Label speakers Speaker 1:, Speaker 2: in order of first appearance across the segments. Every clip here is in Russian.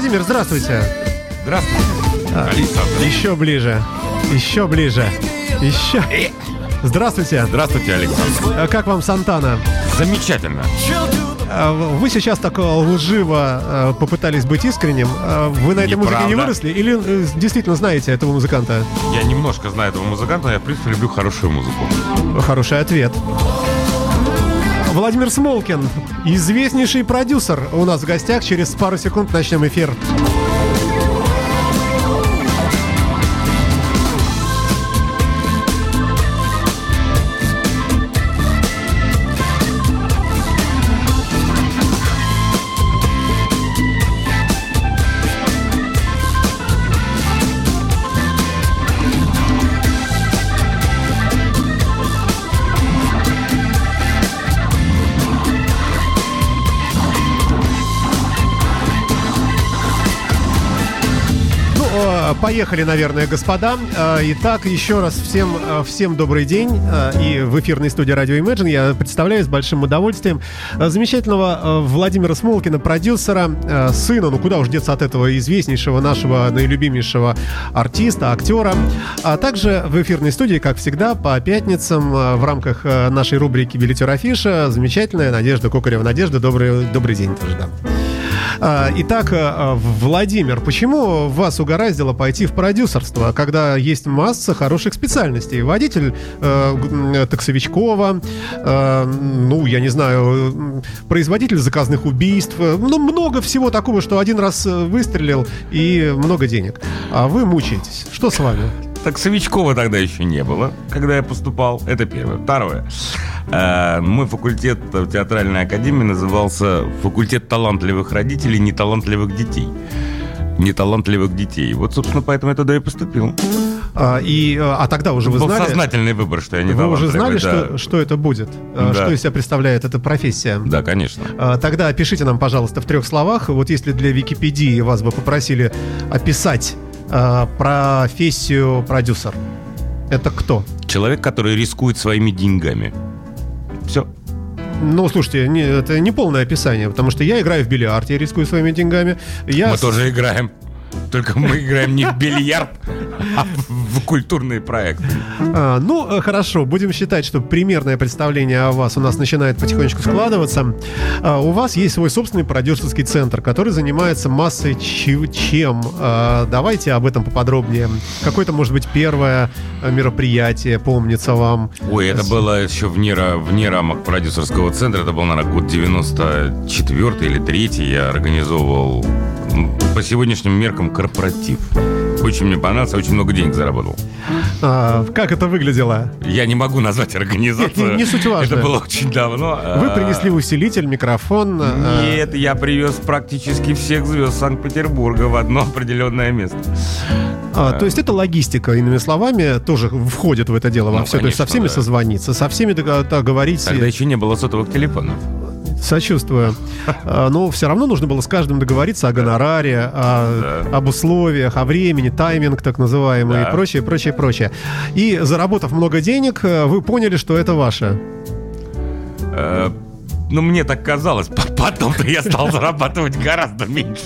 Speaker 1: Владимир, здравствуйте.
Speaker 2: Здравствуйте, Александр.
Speaker 1: Еще ближе. Еще ближе. Еще. Здравствуйте.
Speaker 2: Здравствуйте, Александр.
Speaker 1: А Как вам Сантана?
Speaker 2: Замечательно.
Speaker 1: А, Вы сейчас так э, лживо э, попытались быть искренним. А Вы на этой музыке не
Speaker 2: Неправда.
Speaker 1: выросли? Или э, действительно знаете этого музыканта?
Speaker 2: Я немножко знаю этого музыканта, но я, в принципе, люблю хорошую музыку.
Speaker 1: Хороший ответ. Владимир Смолкин, известнейший продюсер, у нас в гостях. Через пару секунд начнем эфир. Ну, поехали, наверное, господа. Э, Итак, еще раз всем, э, всем добрый день. Э, И в эфирной студии радио Imagine я представляю с большим удовольствием замечательного Владимира Смолкина, продюсера, сына, ну куда уж деться от этого известнейшего нашего наилюбимейшего артиста, актера. А также в эфирной студии, как всегда, по пятницам в рамках нашей рубрики «Билетер Афиша» замечательная Надежда Кокарева. Надежда, добрый, добрый день тоже, да. А, Итак, а, Владимир, почему вас угораздило пойти в продюсерство, когда есть масса хороших специальностей? Водитель э, м, таксовичкова, э, ну, я не знаю, производитель заказных убийств, э, ну, много всего такого, что один раз э, выстрелил и много денег. А вы мучаетесь. Что с вами?
Speaker 2: Таксовичкова тогда еще не было, когда я поступал. Это первое. Второе. Э, Мой факультет в театральной академии назывался «Факультет талантливых родителей, неталантливых детей». Неталантливых детей. Вот, собственно, поэтому я туда и поступил.
Speaker 1: А, и, э, а тогда уже вы
Speaker 2: Был
Speaker 1: знали...
Speaker 2: сознательный выбор, что я не
Speaker 1: Вы уже знали,
Speaker 2: талантливый,
Speaker 1: что,
Speaker 2: да.
Speaker 1: что это будет? Э,
Speaker 2: Да.
Speaker 1: Что из себя представляет эта профессия?
Speaker 2: Да, конечно.
Speaker 1: А, Тогда опишите нам, пожалуйста, в трех словах. Вот если для Википедии вас бы попросили описать а, профессию продюсер, это кто?
Speaker 2: Человек, который рискует своими деньгами. Все.
Speaker 1: Ну, слушайте, не- это не полное описание, потому что я играю в бильярд, я рискую своими деньгами. Я
Speaker 2: Мы
Speaker 1: с-
Speaker 2: тоже играем. Только мы играем не в бильярд, а в культурные проекты.
Speaker 1: А, ну, э, хорошо, будем считать, что примерное представление о вас у нас начинает потихонечку складываться. А, у вас есть свой собственный продюсерский центр, который занимается массой чем. А, давайте об этом поподробнее. Какое-то, может быть, первое э, мероприятие помнится вам.
Speaker 2: Ой, это было еще вне, вне рамок продюсерского центра. Это был, наверное, год 94 или 3 Я организовывал по сегодняшним меркам корпоратив. Очень мне понравился, очень много денег заработал.
Speaker 1: А, как это выглядело?
Speaker 2: Я не могу назвать организацию.
Speaker 1: Не- не суть важно.
Speaker 2: Это было очень давно.
Speaker 1: Вы
Speaker 2: А,
Speaker 1: принесли усилитель, микрофон. а,
Speaker 2: Нет, я привез практически всех звезд Санкт-Петербурга в одно определенное место.
Speaker 1: А, то есть это логистика, иными словами, тоже входит в это дело во
Speaker 2: Ну,
Speaker 1: все. То есть со
Speaker 2: конечно,
Speaker 1: всеми
Speaker 2: да.
Speaker 1: созвониться, со всеми дог- договорить.
Speaker 2: Тогда еще не было сотовых телефонов.
Speaker 1: Сочувствую. А, Но все равно нужно было с каждым договориться о гонораре, о-
Speaker 2: Да.
Speaker 1: об условиях, о времени, тайминг так называемый
Speaker 2: Да.
Speaker 1: и прочее, прочее, прочее. И заработав много денег, э, вы поняли, что это ваше.
Speaker 2: Ну, мне так казалось. Потом-то я стал зарабатывать гораздо меньше.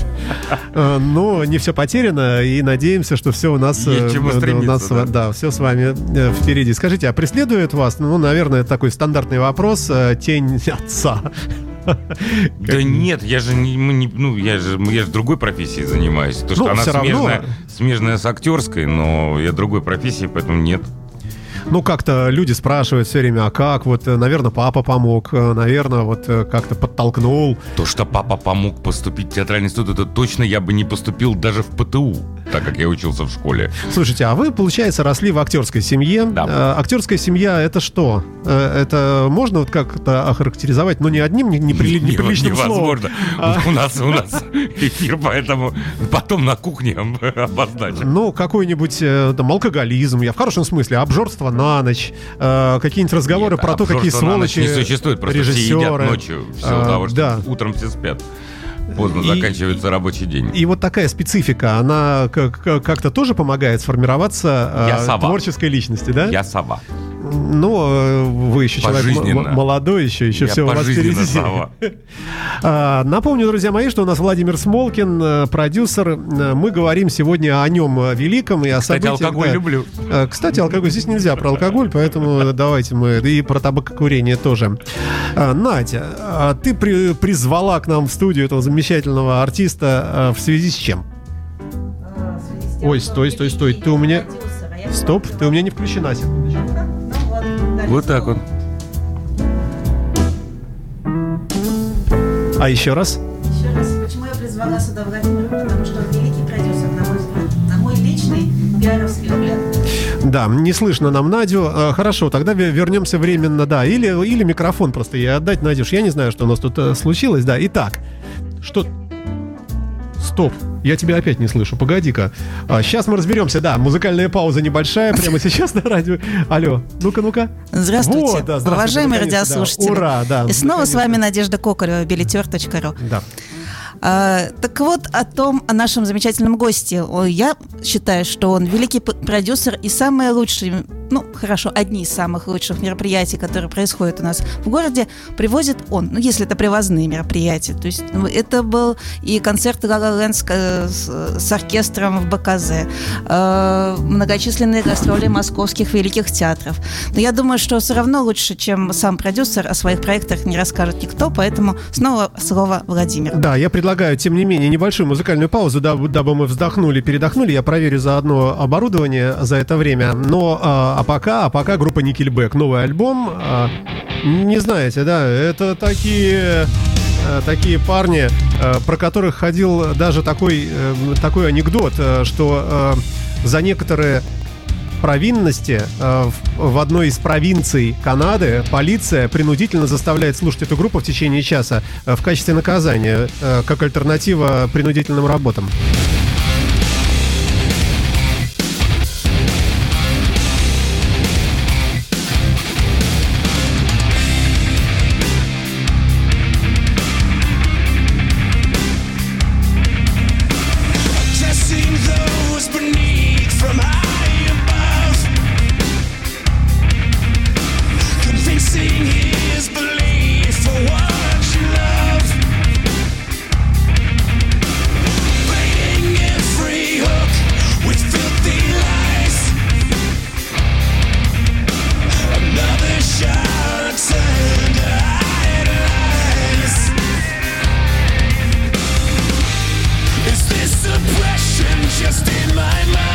Speaker 1: Э, Но не все потеряно, и надеемся, что все у нас... Э, у нас,
Speaker 2: да.
Speaker 1: да, все с вами э, впереди. Скажите, а преследует вас, ну, наверное, такой стандартный вопрос, тень отца?
Speaker 2: Да нет, я же не, не- ну, я же, я же другой профессией занимаюсь. То, что
Speaker 1: Ну,
Speaker 2: она
Speaker 1: всё равно.
Speaker 2: смежная, смежная с актерской, но я другой профессии, поэтому нет.
Speaker 1: Ну, как-то люди спрашивают все время, а как? Вот, э, наверное, папа помог, э, наверное, вот э, как-то подтолкнул.
Speaker 2: То, что папа помог поступить в театральный институт, это точно я бы не поступил даже в ПТУ, так как я учился в школе.
Speaker 1: Слушайте, а вы, получается, росли в актерской семье.
Speaker 2: Да.
Speaker 1: Э, актерская семья это что? Э, это можно вот как-то охарактеризовать, но не одним не- неприли-
Speaker 2: Не-
Speaker 1: неприличным словом?
Speaker 2: невозможно.
Speaker 1: А.
Speaker 2: У нас у нас эфир, поэтому потом на кухне обозначим.
Speaker 1: Ну, какой-нибудь э, там, алкоголизм, я в хорошем смысле, обжорство на ночь, какие-нибудь разговоры
Speaker 2: Нет,
Speaker 1: про то, какие сволочи
Speaker 2: не существует, просто все едят
Speaker 1: режиссеры.
Speaker 2: ночью, все
Speaker 1: А,
Speaker 2: того, что
Speaker 1: да.
Speaker 2: утром все спят. Поздно
Speaker 1: И-
Speaker 2: заканчивается рабочий день.
Speaker 1: И вот такая специфика, она как- как- как-то тоже помогает сформироваться э,
Speaker 2: Я сова.
Speaker 1: творческой личности, да?
Speaker 2: Я сова.
Speaker 1: Ну, вы еще человек молодой, еще, еще все у вас впереди. А, напомню, друзья мои, что у нас Владимир Смолкин, э, продюсер. Э, мы говорим сегодня о нем великом и о
Speaker 2: Кстати,
Speaker 1: событиях.
Speaker 2: алкоголь
Speaker 1: да.
Speaker 2: люблю.
Speaker 1: Э, Кстати, алкоголь здесь нельзя про алкоголь, поэтому давайте мы и про табакокурение тоже. Надя, а ты при, призвала к нам в студию этого замечательного артиста в связи с чем? Ой, стой, стой, стой, ты у меня... Стоп, ты у меня не включена, секундочку.
Speaker 2: Вот так вот.
Speaker 1: А еще раз?
Speaker 3: Еще раз, почему я призвала сюда Владимира? Потому что он великий продюсер, на мой взгляд, на мой личный пиаровский взгляд.
Speaker 1: Да, не слышно нам Надю. А, хорошо, тогда вернемся временно, да. Или, или микрофон просто ей отдать, Надюш. Я не знаю, что у нас тут э, случилось, да. Итак, что... Стоп, я тебя опять не слышу. Погоди-ка. А, сейчас мы разберемся. Да, музыкальная пауза небольшая прямо сейчас на радио. Алло, ну-ка, ну-ка.
Speaker 4: Здравствуйте,
Speaker 1: Вот, да, здравствуйте,
Speaker 4: уважаемые
Speaker 1: наконец-то, да.
Speaker 4: радиослушатели.
Speaker 1: Ура, да.
Speaker 4: И снова с
Speaker 1: наконец-то.
Speaker 4: вами Надежда Кокарева, билетер.ру.
Speaker 1: Да.
Speaker 4: А, так вот, о том, о нашем замечательном госте. Я считаю, что он великий продюсер и самые лучшие, ну, хорошо, одни из самых лучших мероприятий, которые происходят у нас в городе, привозит он. Ну, если это привозные мероприятия. То есть ну, это был и концерт «Ла Ла Ленд» с, э, с- с оркестром в БКЗ, э, многочисленные гастроли московских великих театров. Но я думаю, что все равно лучше, чем сам продюсер, о своих проектах не расскажет никто, поэтому снова слово Владимиру.
Speaker 1: Да, я предлагаю, тем не менее, небольшую музыкальную паузу, дабы, мы вздохнули, передохнули. Я проверю заодно оборудование за это время. Но пока, а пока группа Nickelback, новый альбом. а, не знаете, да, это такие э, такие парни, э, про которых ходил даже такой, э, такой анекдот, что за некоторые провинности в, одной из провинций Канады полиция принудительно заставляет слушать эту группу в течение часа в качестве наказания, как альтернатива принудительным работам.
Speaker 5: just in my mind.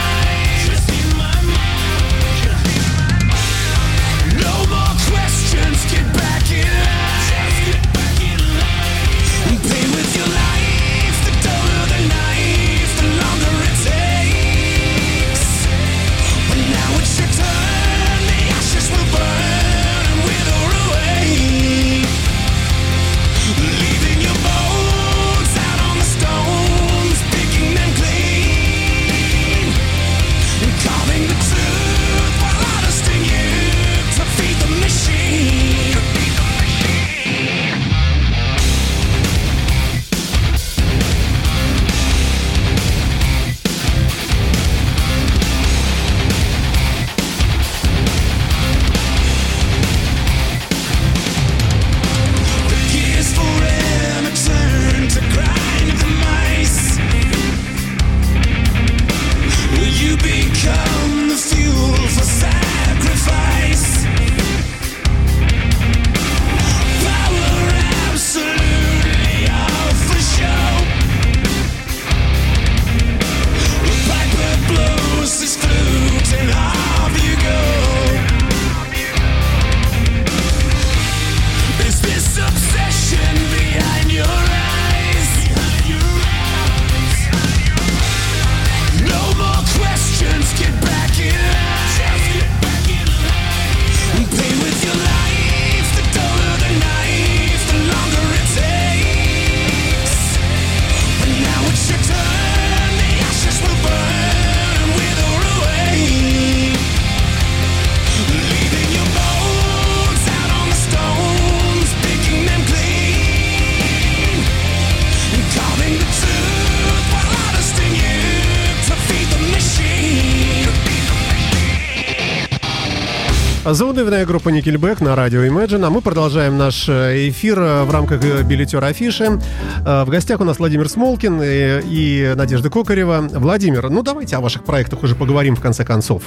Speaker 1: Заунывная группа Nickelback на радио Imagine, а мы продолжаем наш э, эфир э, в рамках э, билетера афиши. В гостях у нас Владимир Смолкин и, и Надежда Кокарева. Владимир, ну давайте о ваших проектах уже поговорим в конце концов.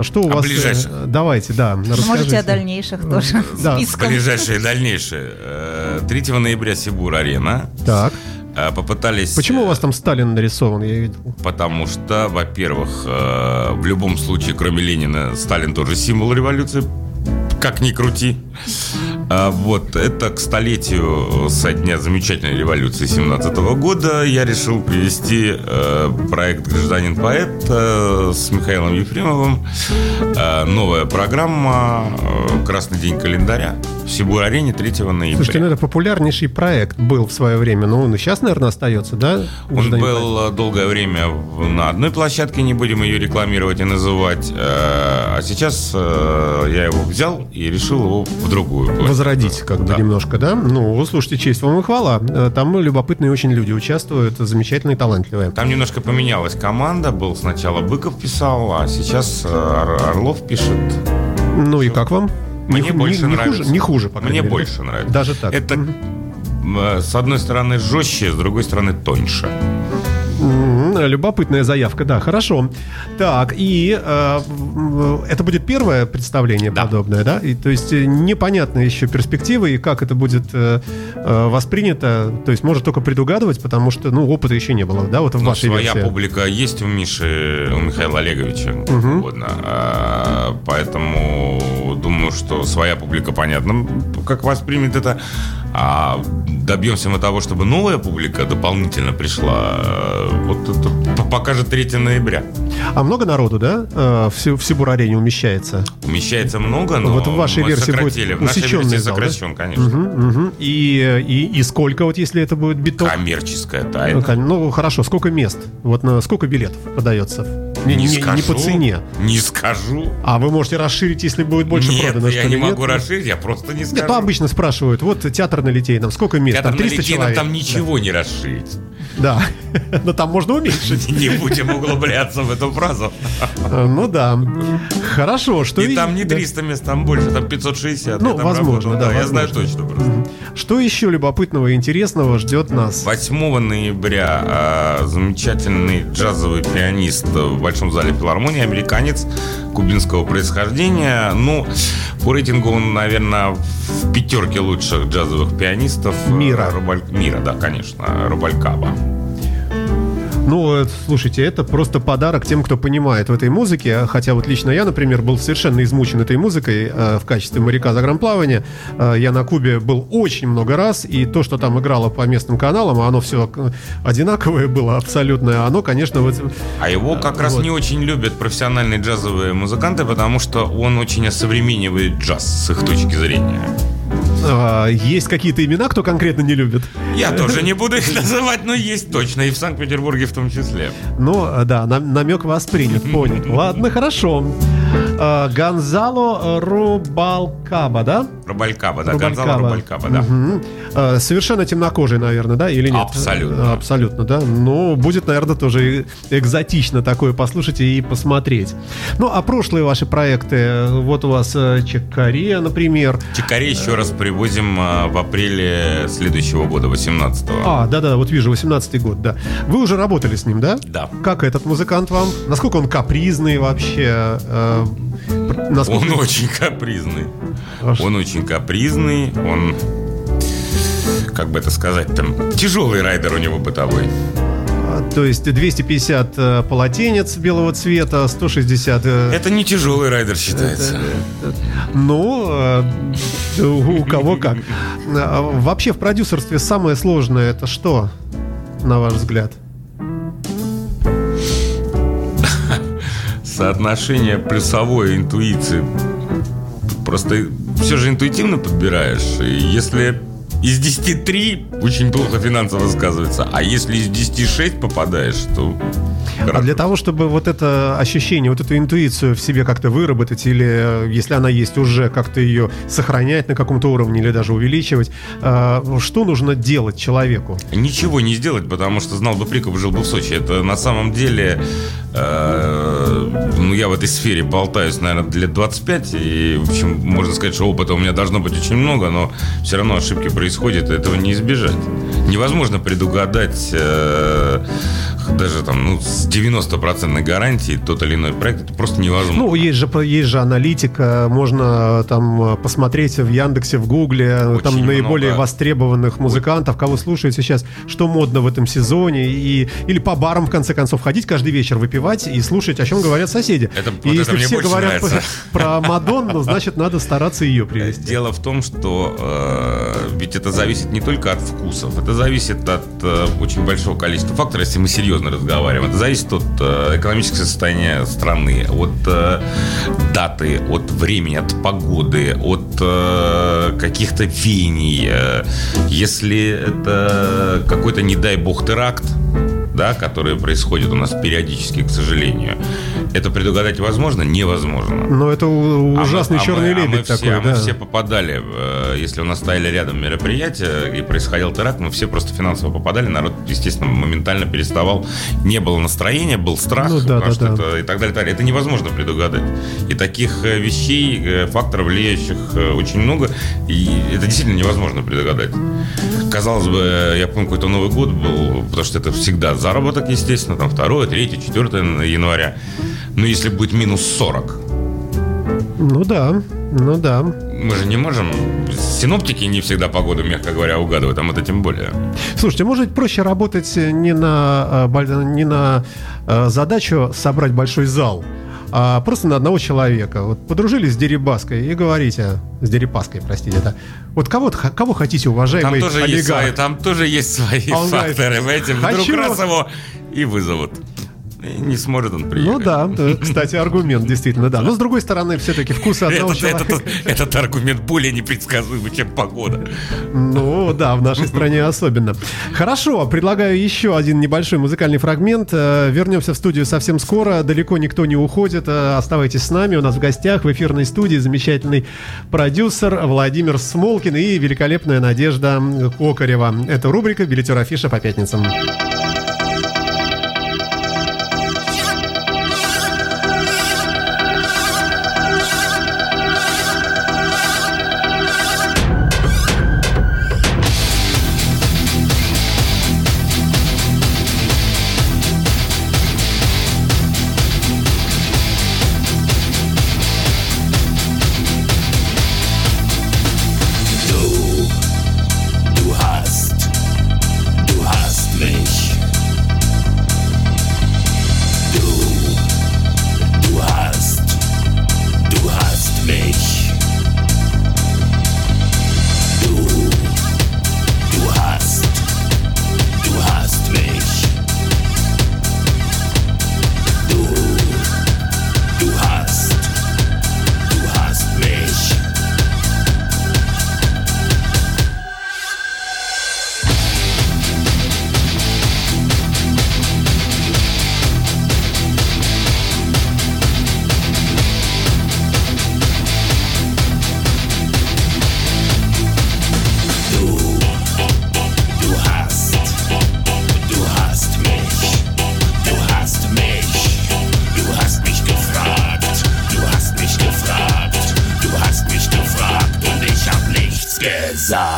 Speaker 1: Что у
Speaker 2: О
Speaker 1: вас...
Speaker 2: ближайших.
Speaker 1: Давайте, да,
Speaker 4: Можете
Speaker 1: расскажите.
Speaker 4: о дальнейших тоже.
Speaker 1: Да.
Speaker 4: списком.
Speaker 2: Ближайшее и дальнейшее. Э, 3 ноября Сибур-арена.
Speaker 1: Так.
Speaker 2: Э, Попытались...
Speaker 1: Почему у
Speaker 2: э,
Speaker 1: вас там Сталин нарисован, я видел?
Speaker 2: Потому что, во-первых, э, в любом случае, кроме Ленина, Сталин тоже символ революции. Как ни крути. А, Вот, это к столетию со дня замечательной революции 17 года я решил привести э, проект «Гражданин-поэт» э, с Михаилом Ефремовым. Э, новая программа э, «Красный день календаря» в Сибур-арене 3 ноября.
Speaker 1: Слушайте, ну это популярнейший проект был в свое время, но он и сейчас, наверное, остается, да?
Speaker 2: Он
Speaker 1: Гражданин
Speaker 2: был э, долгое время на одной площадке, не будем ее рекламировать и называть. э, А сейчас э, я его взял и решил его в другую площадку.
Speaker 1: Возродить, как бы
Speaker 2: Да.
Speaker 1: немножко, да? Ну, слушайте, честь вам и хвала. Э, Там любопытные очень люди участвуют, замечательные, талантливые.
Speaker 2: Там немножко поменялась команда. Был сначала Быков писал, а сейчас э, Ор- Орлов пишет.
Speaker 1: Ну и как вам?
Speaker 2: Мне
Speaker 1: не,
Speaker 2: больше
Speaker 1: не, не
Speaker 2: нравится.
Speaker 1: хуже, не хуже, по
Speaker 2: Мне
Speaker 1: мере,
Speaker 2: больше нравится.
Speaker 1: Даже так.
Speaker 2: Это э, с одной стороны жестче, с другой стороны тоньше.
Speaker 1: М, Любопытная заявка, да, хорошо. Так, и э, это будет первое представление
Speaker 2: Да.
Speaker 1: подобное, да? И, то есть э, непонятны еще перспективы и как это будет э, э, воспринято. То есть может только предугадывать, потому что, ну, опыта еще не было, да, вот в
Speaker 2: Но
Speaker 1: вашей
Speaker 2: своя
Speaker 1: версии.
Speaker 2: публика есть у Миши, у Михаила Олеговича,
Speaker 1: Мгм.
Speaker 2: угодно. А, Поэтому думаю, что своя публика, понятно, как воспримет это. А добьемся мы того, чтобы новая публика дополнительно пришла. э, Вот это покажет 3 ноября.
Speaker 1: А много народу, да, э, в, Си- в Сибур-арене умещается?
Speaker 2: Умещается много, но
Speaker 1: Вот в вашей
Speaker 2: мы
Speaker 1: версии будет
Speaker 2: сократили. В нашей версии
Speaker 1: зал, да?
Speaker 2: сокращен, конечно.
Speaker 1: Мгм, мгм. И, и, и сколько вот, если это будет биток?
Speaker 2: Коммерческая
Speaker 1: Ну,
Speaker 2: тайна.
Speaker 1: кон- Ну, хорошо, сколько мест? Вот на сколько билетов продается? Не,
Speaker 2: Не
Speaker 1: не-
Speaker 2: скажу.
Speaker 1: не по цене.
Speaker 2: Не скажу.
Speaker 1: А вы можете расширить, если будет больше
Speaker 2: нет,
Speaker 1: продано,
Speaker 2: я не
Speaker 1: ли,
Speaker 2: могу
Speaker 1: нет?
Speaker 2: расширить, я просто не скажу.
Speaker 1: Нет, обычно спрашивают, вот театр на Литейном, сколько мест?
Speaker 2: Театр
Speaker 1: там
Speaker 2: на
Speaker 1: 300
Speaker 2: Литейном,
Speaker 1: человек.
Speaker 2: там ничего не расширить.
Speaker 1: Да, но там можно уменьшить.
Speaker 2: Не будем углубляться в эту фразу.
Speaker 1: Э, Ну да. Хорошо, что...
Speaker 2: И там не
Speaker 1: да.
Speaker 2: 300 мест, там больше, там 560.
Speaker 1: Ну, возможно, да,
Speaker 2: Я знаю точно просто.
Speaker 1: Что еще любопытного и интересного ждет нас?
Speaker 2: 8 ноября а, замечательный джазовый пианист в Большом зале филармонии, американец кубинского происхождения. Ну, по рейтингу он, наверное, в пятерке лучших джазовых пианистов
Speaker 1: Мира.
Speaker 2: Рубаль- Мира, да, конечно, Рубалькаба.
Speaker 1: Ну, э, слушайте, это просто подарок тем, кто понимает в этой музыке. Хотя вот лично я, например, был совершенно измучен этой музыкой э, в качестве моряка загранплавания. Э, я на Кубе был очень много раз, и то, что там играло по местным каналам, оно все одинаковое было абсолютно. Оно, конечно, вот...
Speaker 2: А его как раз
Speaker 1: вот.
Speaker 2: не очень любят профессиональные джазовые музыканты, потому что он очень осовременивает джаз с их точки зрения.
Speaker 1: Э, есть какие-то имена, кто конкретно не любит.
Speaker 2: Я тоже не буду их называть, но есть точно, и в Санкт-Петербурге в том числе.
Speaker 1: Ну, э, да, нам- намек воспринят, понят. Ладно, хорошо. Э, Гонзало Рубалкаба, да?
Speaker 2: Рубалькаба, да, Гонзало Рубалькаба, да.
Speaker 1: Э, Совершенно темнокожий, наверное, да, или нет?
Speaker 2: Абсолютно.
Speaker 1: Абсолютно, да. Ну, будет, наверное, тоже экзотично такое послушать и посмотреть. Ну, а прошлые ваши проекты, вот у вас э, Чекаре, например.
Speaker 2: Чикаре еще раз привозим в апреле следующего года, 18-го.
Speaker 1: А, да-да, вот вижу, 18-й год, да. Вы уже работали с ним, да?
Speaker 2: Да.
Speaker 1: Как этот музыкант вам? Насколько он капризный вообще? Насколько-
Speaker 2: Он очень капризный.
Speaker 1: А что?
Speaker 2: Он очень капризный, он, как бы это сказать, там, тяжелый райдер у него бытовой.
Speaker 1: А, То есть 250 э, полотенец белого цвета, 160... э,
Speaker 2: Это не тяжелый райдер считается.
Speaker 1: Ну, э, у кого как. А, Вообще в продюсерстве самое сложное это что, на ваш взгляд?
Speaker 2: Соотношение плюсовой интуиции. Просто все же интуитивно подбираешь. И если из 10 3 очень плохо финансово сказывается. А если из 10 6 попадаешь, то...
Speaker 1: А для того, чтобы вот это ощущение, вот эту интуицию в себе как-то выработать, или э, если она есть уже, как-то ее сохранять на каком-то уровне, или даже увеличивать, э, что нужно делать человеку?
Speaker 2: Ничего не сделать, потому что знал бы Прикоп, жил бы в Сочи. Это на самом деле... э, ну, я в этой сфере болтаюсь, наверное, лет 25. И, в общем, можно сказать, что опыта у меня должно быть очень много, но все равно ошибки происходят, и этого не избежать. Невозможно предугадать э, даже там, ну, с 90% гарантией тот или иной проект. Это просто невозможно.
Speaker 1: Ну, есть же, есть же аналитика, можно э, там э, посмотреть в Яндексе, в Гугле, э,
Speaker 2: Очень
Speaker 1: там наиболее
Speaker 2: много.
Speaker 1: востребованных музыкантов, кого слушаете сейчас, что модно в этом сезоне, и, или по барам, в конце концов, ходить каждый вечер, выпивать и слушать, о чем говорят соседи.
Speaker 2: Это-
Speaker 1: и
Speaker 2: вот это
Speaker 1: если
Speaker 2: мне
Speaker 1: все говорят
Speaker 2: нравится.
Speaker 1: про Мадонну, значит, надо стараться ее привести.
Speaker 2: Дело в том, что э, ведь это зависит не только от вкусов, это зависит от э, очень большого количества факторов, если мы серьезно разговариваем. Это зависит от э, экономического состояния страны, от э, даты, от времени, от погоды, от э, каких-то веяний. Э, Если это какой-то, не дай бог, теракт, да, которые происходят у нас периодически, к сожалению, это предугадать возможно? Невозможно.
Speaker 1: Но это
Speaker 2: А мы-
Speaker 1: ужасный
Speaker 2: а мы-
Speaker 1: черный
Speaker 2: а мы
Speaker 1: лебедь
Speaker 2: все-
Speaker 1: такой,
Speaker 2: а
Speaker 1: да.
Speaker 2: мы все попадали, э, если у нас стояли рядом мероприятия и происходил теракт, мы все просто финансово попадали, народ, естественно, моментально переставал. Не было настроения, был страх,
Speaker 1: Ну да,
Speaker 2: потому
Speaker 1: да,
Speaker 2: что
Speaker 1: да.
Speaker 2: это и так далее, так далее. Это невозможно предугадать. И таких э, вещей, э, факторов, влияющих очень много, и это действительно невозможно предугадать. Казалось бы, я помню, какой-то Новый год был, потому что это всегда заработок, естественно, там 2, 3, 4 января. Но если будет минус 40,
Speaker 1: Ну да, ну да.
Speaker 2: мы же не можем. Синоптики не всегда погоду, мягко говоря, угадывают, а мы-то тем более.
Speaker 1: Слушайте, может быть, проще работать не на, э, не на э, задачу собрать большой зал, а просто на одного человека. Вот подружились с Дерибаской и говорите, с Дерипаской, простите, да. Вот кого, кого хотите,
Speaker 2: Там
Speaker 1: уважаемый
Speaker 2: тоже, есть
Speaker 1: олигарх?
Speaker 2: свои, там тоже есть свои
Speaker 1: А он говорит,
Speaker 2: факторы. Понимаете, вдруг
Speaker 1: «Хочу».
Speaker 2: раз его и вызовут. Не сможет он приехать.
Speaker 1: Ну да, э, кстати, аргумент, действительно, да. Но с другой стороны, все-таки вкусы одного
Speaker 2: Этот,
Speaker 1: человека.
Speaker 2: этот- этот аргумент более непредсказуемый, чем погода.
Speaker 1: Ну да, в нашей стране особенно. Хорошо, предлагаю еще один небольшой музыкальный фрагмент. Э, Вернемся в студию совсем скоро. Далеко никто не уходит. Э, Оставайтесь с нами. У нас в гостях в эфирной студии замечательный продюсер Владимир Смолкин и великолепная Надежда Кокарева. Это рубрика «Билетер афиша по пятницам».
Speaker 5: Du Ibiza.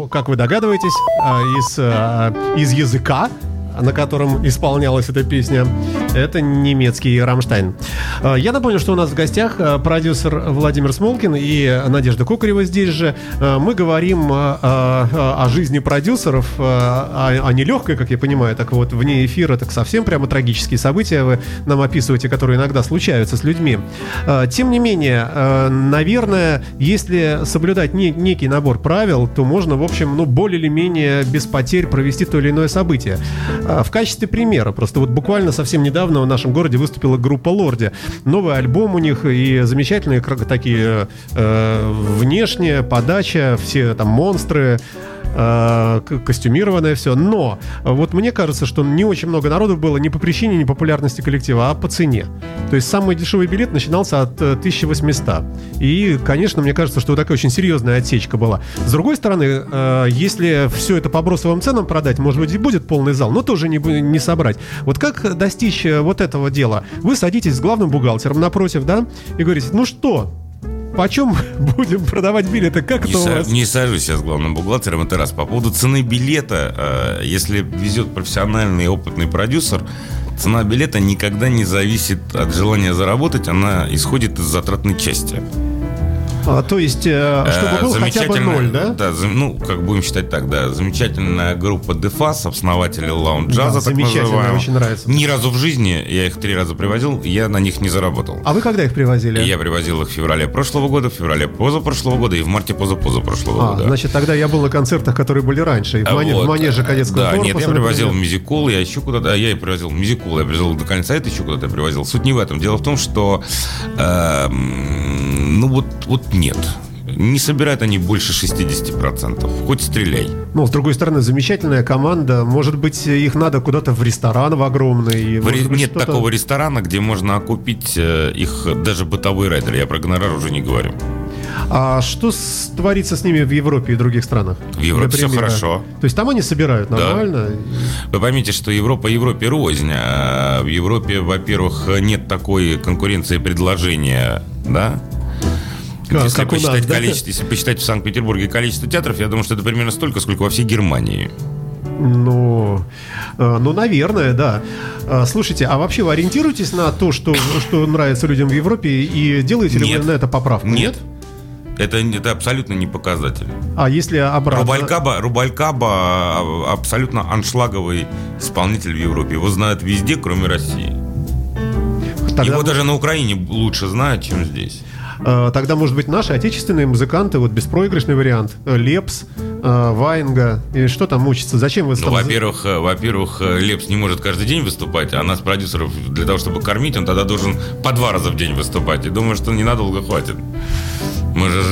Speaker 1: Ну, как вы догадываетесь, а, из, а, из языка, на котором исполнялась эта песня, это немецкий Рамштайн. А, Я напомню, что у нас в гостях а, продюсер Владимир Смолкин и Надежда Кукарева здесь же. А, Мы говорим о жизни продюсеров, а а не легкой, как я понимаю, так вот вне эфира, так совсем прямо трагические события вы нам описываете, которые иногда случаются с людьми. Тем не менее, наверное, если соблюдать не- некий набор правил, то можно, в общем, ну, более или менее без потерь провести то или иное событие. В качестве примера, просто вот буквально совсем недавно в нашем городе выступила группа Лорди. Новый альбом у них и замечательные такие э, внешняя подача, все там монстры, э, костюмированное все. Но э, вот мне кажется, что не очень много народу было не по причине непопулярности коллектива, а по цене. То есть самый дешевый билет начинался от э, 1800. И, конечно, мне кажется, что вот такая очень серьезная отсечка была. С другой стороны, э, если все это по бросовым ценам продать, может быть, и будет полный зал, но тоже не, не собрать. Вот как достичь э, вот этого дела? Вы садитесь с главным бухгалтером напротив, да, и говорите, ну что, почем будем продавать билеты? Как
Speaker 2: Не,
Speaker 1: это у вас?
Speaker 2: не сажусь я с главным бухгалтером, это раз. По поводу цены билета, э, если везет профессиональный и опытный продюсер, цена билета никогда не зависит от желания заработать, она исходит из затратной части.
Speaker 1: А, то есть, э, чтобы
Speaker 2: Э,
Speaker 1: был хотя бы ноль, да?
Speaker 2: Да, ну, как будем считать так, да. Замечательная группа Дефас, основатели лаунж-джаза,
Speaker 1: Да,
Speaker 2: так называемого.
Speaker 1: очень нравится.
Speaker 2: Ни разу в жизни, я их три раза привозил, я на них не заработал.
Speaker 1: А вы когда их привозили?
Speaker 2: Я привозил их в феврале прошлого года, в феврале позапрошлого года и в марте позапозапрошлого
Speaker 1: А,
Speaker 2: года.
Speaker 1: значит, тогда я был на концертах, которые были раньше. И в, мане- в
Speaker 2: вот,
Speaker 1: манеже кадетского
Speaker 2: Да,
Speaker 1: корпуса,
Speaker 2: нет, я
Speaker 1: например.
Speaker 2: привозил мюзикл, я еще куда-то, а я и привозил мюзикл, я привозил до конца, это еще куда-то привозил. Суть не в этом. Дело в том, что, эм, ну вот, вот нет. Не собирают они больше 60%. Хоть стреляй.
Speaker 1: Ну, с другой стороны, замечательная команда. Может быть, их надо куда-то в ресторан в огромный.
Speaker 2: В ре-
Speaker 1: быть,
Speaker 2: Нет такого ресторана, где можно окупить э, их даже бытовой райдер. Я про гонорар уже не говорю.
Speaker 1: А что с- творится с ними в Европе и других странах?
Speaker 2: В Европе
Speaker 1: примера.
Speaker 2: хорошо.
Speaker 1: То есть там они собирают
Speaker 2: Да.
Speaker 1: нормально?
Speaker 2: Вы поймите, что Европа Европе рознь. А В Европе, во-первых, нет такой конкуренции предложения, да?
Speaker 1: Как-
Speaker 2: если,
Speaker 1: как у нас,
Speaker 2: посчитать
Speaker 1: да?
Speaker 2: количество, если посчитать в Санкт-Петербурге количество театров, я думаю, что это примерно столько, сколько во всей Германии.
Speaker 1: Ну, э, ну, наверное, да. А, Слушайте, а вообще вы ориентируетесь на то, что, что нравится людям в Европе, и делаете ли
Speaker 2: Нет.
Speaker 1: вы на это поправку?
Speaker 2: Нет. Это, это абсолютно не показатель.
Speaker 1: А если обратно?
Speaker 2: Рубалькаба, Рубалькаба а, абсолютно аншлаговый исполнитель в Европе. Его знают везде, кроме России.
Speaker 1: Тогда-
Speaker 2: Его даже на Украине лучше знают, чем здесь.
Speaker 1: Э, Тогда, может быть, наши отечественные музыканты, вот беспроигрышный вариант, э, Лепс, э, Ваенга, и что там учится? Зачем вы
Speaker 2: Ну,
Speaker 1: там-
Speaker 2: во-первых, во-первых, Лепс не может каждый день выступать, а нас, продюсеров, для того, чтобы кормить, он тогда должен по два раза в день выступать. И думаю, что ненадолго хватит. Мы же...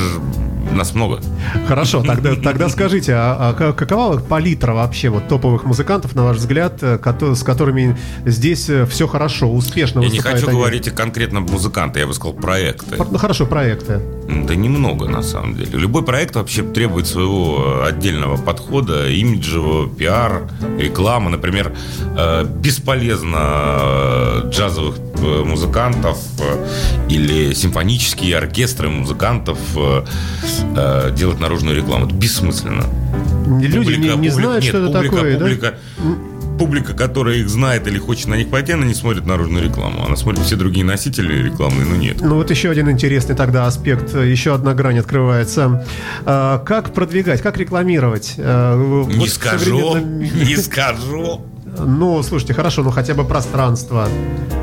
Speaker 2: Нас много.
Speaker 1: Хорошо, тогда, тогда скажите, а, а ка- какова палитра вообще вот топовых музыкантов, на ваш взгляд, э, с которыми здесь все хорошо, успешно
Speaker 2: Я не хочу
Speaker 1: они?
Speaker 2: говорить о конкретном музыканте, я бы сказал проекты.
Speaker 1: Ну хорошо, проекты.
Speaker 2: Да немного, на самом деле. Любой проект вообще требует своего отдельного подхода, имиджевого, пиар, рекламы. Например, э, бесполезно э, джазовых э, музыкантов э, или симфонические оркестры музыкантов э, э, делать наружную рекламу. Это бессмысленно.
Speaker 1: Люди не, не
Speaker 2: публика-
Speaker 1: знают,
Speaker 2: нет,
Speaker 1: что это
Speaker 2: публика,
Speaker 1: такое, да?
Speaker 2: публика, публика, которая их знает или хочет на них пойти, она не смотрит наружную рекламу. Она смотрит все другие носители рекламы, но нет.
Speaker 1: Ну вот еще один интересный тогда аспект, еще одна грань открывается. А, Как продвигать, как рекламировать? А,
Speaker 2: Не
Speaker 1: вот
Speaker 2: скажу,
Speaker 1: современном
Speaker 2: не скажу.
Speaker 1: Ну, слушайте, хорошо, ну хотя бы пространство.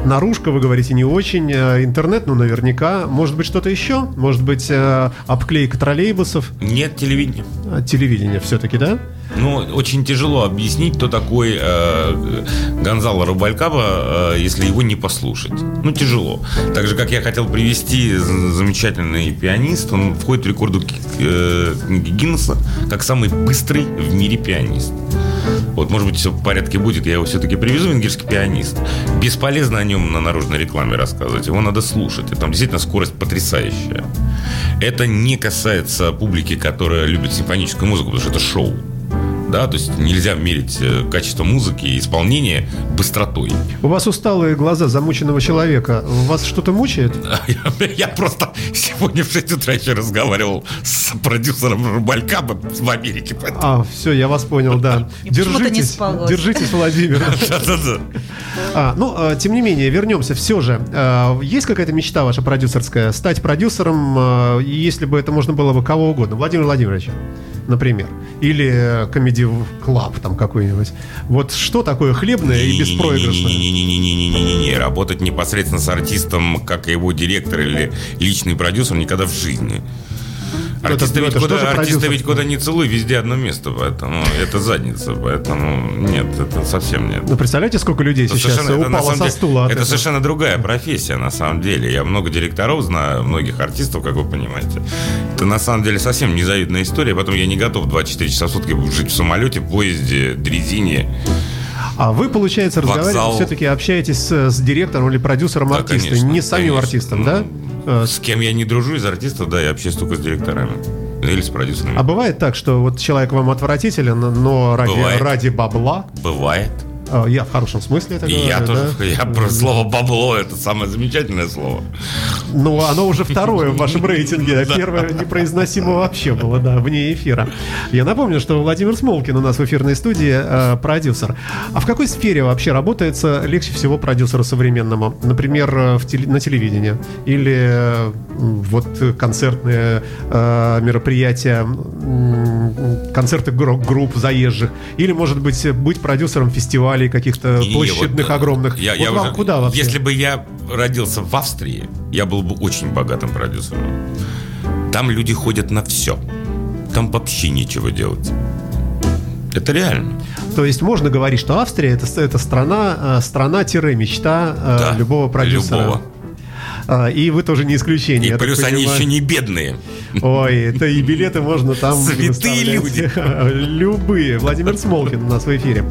Speaker 1: Наружка, вы говорите, не очень. э, Интернет, ну, наверняка. Может быть, что-то еще? Может быть, э, обклейка троллейбусов?
Speaker 2: Нет телевидения.
Speaker 1: А, Телевидение все-таки, да?
Speaker 2: Ну, очень тяжело объяснить, кто такой э, Гонзало Рубалькаба, э, если его не послушать. Ну, тяжело. Так же, как я хотел привести замечательный пианист, он входит в рекорду э, книги Гиннесса как самый быстрый в мире пианист. Вот, может быть, все в порядке будет, я его все-таки привезу, венгерский пианист. Бесполезно о нем на наружной рекламе рассказывать, его надо слушать. И там действительно скорость потрясающая. Это не касается публики, которая любит симфоническую музыку, потому что это шоу. Да, то есть нельзя мерить э, качество музыки и исполнения быстротой.
Speaker 1: У вас усталые глаза замученного человека. Вас что-то мучает?
Speaker 2: Я, я просто сегодня в 6 утра еще разговаривал с продюсером Рубалькаба в Америке. поэтому-
Speaker 1: А, все, я вас понял, да.
Speaker 4: И почему-то не
Speaker 1: Держитесь, держитесь, Владимир. А, ну, а, тем не менее, вернемся. Все же, а, есть какая-то мечта ваша продюсерская? Стать продюсером, если бы это можно было бы кого угодно. Владимир Владимирович, например. Или Comedy Club там какой-нибудь. Вот что такое хлебное и беспроигрышное?
Speaker 2: Не-не-не-не-не-не-не-не. Работать непосредственно с артистом, как его директор или личный продюсер, никогда в жизни. Артисты,
Speaker 1: ну,
Speaker 2: ведь, куда,
Speaker 1: продюсер?
Speaker 2: ведь куда не целуй, везде одно место, поэтому это задница, поэтому нет, это совсем нет.
Speaker 1: Ну, представляете, сколько людей
Speaker 2: Это
Speaker 1: сейчас
Speaker 2: совершенно- это на
Speaker 1: упало со
Speaker 2: деле-
Speaker 1: стула
Speaker 2: Это
Speaker 1: этого?
Speaker 2: совершенно другая профессия, на самом деле. Я много директоров знаю, многих артистов, как вы понимаете. Это на самом деле совсем незавидная история. Потом я не готов 24 часа в сутки жить в самолете, поезде, дрезине.
Speaker 1: А вы, получается, разговариваете, все-таки общаетесь с, с директором или продюсером
Speaker 2: Да,
Speaker 1: артиста,
Speaker 2: конечно,
Speaker 1: не с самим
Speaker 2: конечно.
Speaker 1: артистом,
Speaker 2: Ну,
Speaker 1: да? Э,
Speaker 2: С кем я не дружу из артистов, да, я общаюсь только с директорами. Или с продюсерами.
Speaker 1: А бывает так, что вот человек вам отвратителен, но ради,
Speaker 2: Бывает.
Speaker 1: ради бабла,
Speaker 2: Бывает.
Speaker 1: А, я в хорошем смысле это говорю,
Speaker 2: я тоже.
Speaker 1: да?
Speaker 2: Я про слово бабло это самое замечательное слово.
Speaker 1: Ну, оно уже второе в вашем рейтинге, а первое непроизносимо вообще было, да, вне эфира. Я напомню, что Владимир Смолкин у нас в эфирной студии э, продюсер. А в какой сфере вообще работается легче всего продюсеру современному? Например, э, в теле- на телевидении? Или э, вот концертные мероприятия, концерты гру- групп заезжих? Или, может быть, быть продюсером фестивалей каких-то площадных
Speaker 2: вот,
Speaker 1: огромных?
Speaker 2: Я,
Speaker 1: Вот
Speaker 2: я
Speaker 1: вам
Speaker 2: уже-
Speaker 1: куда вообще?
Speaker 2: Если бы я родился в Австрии, я был бы очень богатым продюсером. Там люди ходят на все. Там вообще нечего делать. Это реально.
Speaker 1: То есть можно говорить, что Австрия это, это страна, э, страна-мечта э,
Speaker 2: Да,
Speaker 1: любого продюсера.
Speaker 2: любого.
Speaker 1: А, И вы тоже не исключение.
Speaker 2: И плюс они еще не бедные.
Speaker 1: Ой, это и билеты можно там
Speaker 2: Святые
Speaker 1: выставлять. Любые. Владимир Смолкин у нас в эфире.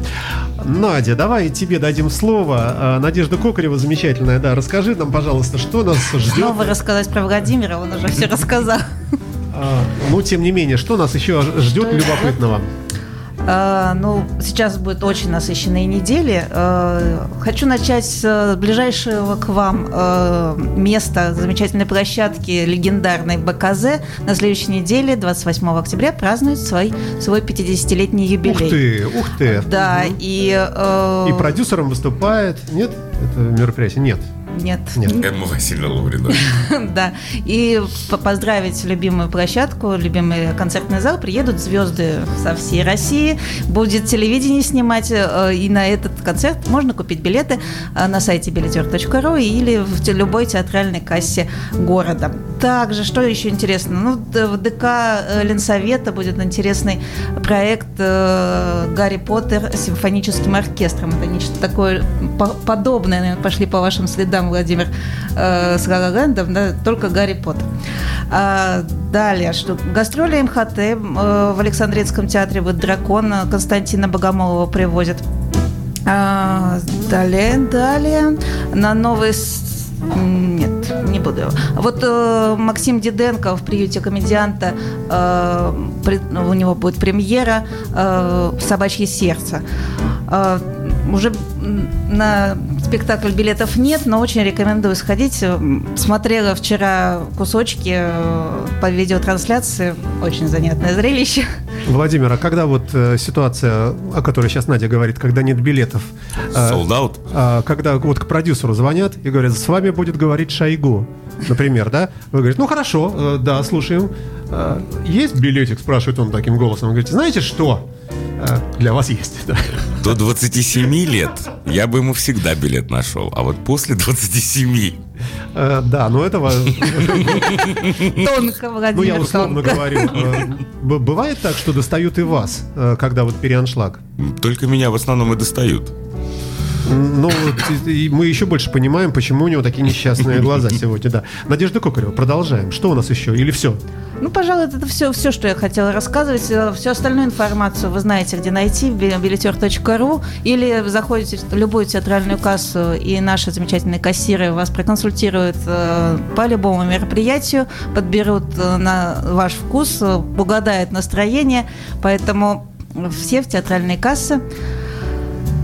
Speaker 1: Надя, давай тебе дадим слово. А, Надежда Кокарева замечательная. Да, расскажи нам, пожалуйста, что нас ждет.
Speaker 4: Снова рассказать про Владимира, он уже все рассказал.
Speaker 1: А, Ну, тем не менее, что нас еще ждет любопытного?
Speaker 4: А, Ну, сейчас будет очень насыщенные недели. А, Хочу начать с э, ближайшего к вам э, места, замечательной площадки легендарной БКЗ. На следующей неделе, 28 октября, празднует свой, свой 50-летний юбилей.
Speaker 1: Ух ты, ух ты.
Speaker 4: Да, и... э,
Speaker 1: И продюсером выступает. Нет? Это мероприятие? Нет.
Speaker 4: Нет.
Speaker 1: Нет.
Speaker 2: Эмма Васильевна Лаврина.
Speaker 4: Да. И по- поздравить любимую площадку, любимый концертный зал. Приедут звезды со всей России. Будет телевидение снимать. э, И на этот концерт можно купить билеты э, на сайте билетер.ру или в любой театральной кассе города. Также, что еще интересно? Ну, в ДК э, Ленсовета будет интересный проект э, «Гарри Поттер» с симфоническим оркестром. Это нечто такое по- подобное, наверное, пошли по вашим следам, Владимир, э, с «Ла-Ла Лэндом», да, только «Гарри Поттер». А, далее, что гастроли МХТ в Александринском театре вот «Дракон» Константина Богомолова привозят. А, далее, далее, на новый... не буду. Вот э, Максим Диденко в приюте комедианта, э, при- у него будет премьера э, «Собачье сердце». Э, уже на спектакль билетов нет, но очень рекомендую сходить. М, Смотрела вчера кусочки э, по видеотрансляции. Очень занятное зрелище.
Speaker 1: Владимир, а когда вот э, ситуация, о которой сейчас Надя говорит, когда нет билетов, э,
Speaker 2: Sold out.
Speaker 1: а, когда вот к продюсеру звонят и говорят, с вами будет говорить Шойгу, например, да? Вы говорите, ну хорошо, э, да, слушаем. Э, есть билетик, спрашивает он таким голосом. Вы говорите, знаете что? Э, для вас есть. да.
Speaker 2: До 27 лет я бы ему всегда билет нашел. А вот после 27
Speaker 1: Э, да, но этого,
Speaker 4: Тонко,
Speaker 1: ну
Speaker 4: Владимир,
Speaker 1: я условно говорю, э, бывает так, что достают и вас, э, когда вот переаншлаг?
Speaker 2: только меня в основном и достают.
Speaker 1: Ну, мы еще больше понимаем, почему у него такие несчастные глаза сегодня, да. Надежда Кокарева, продолжаем. Что у нас еще? Или все?
Speaker 4: Ну, пожалуй, это все, все, что я хотела рассказывать. Э, Всю остальную информацию вы знаете, где найти, би- билетер.ру, или заходите в любую театральную кассу, и наши замечательные кассиры вас проконсультируют э, по любому мероприятию, подберут э, на ваш вкус, угадают настроение. Поэтому все в театральные кассы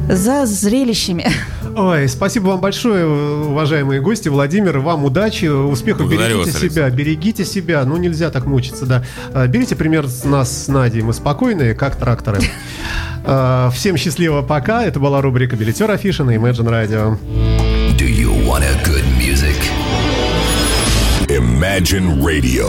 Speaker 4: за зрелищами.
Speaker 1: Ой, спасибо вам большое, уважаемые гости. Владимир, вам удачи, успехов,
Speaker 2: Благодарю
Speaker 1: берегите
Speaker 2: вас,
Speaker 1: себя, берегите себя. Ну, нельзя так мучиться, да. А, Берите пример с нас с Надей, мы спокойные, как тракторы. А, Всем счастливо, пока. Это была рубрика «Билетер Афиша» на Imagine Radio.
Speaker 5: Do you want a good music? Imagine Radio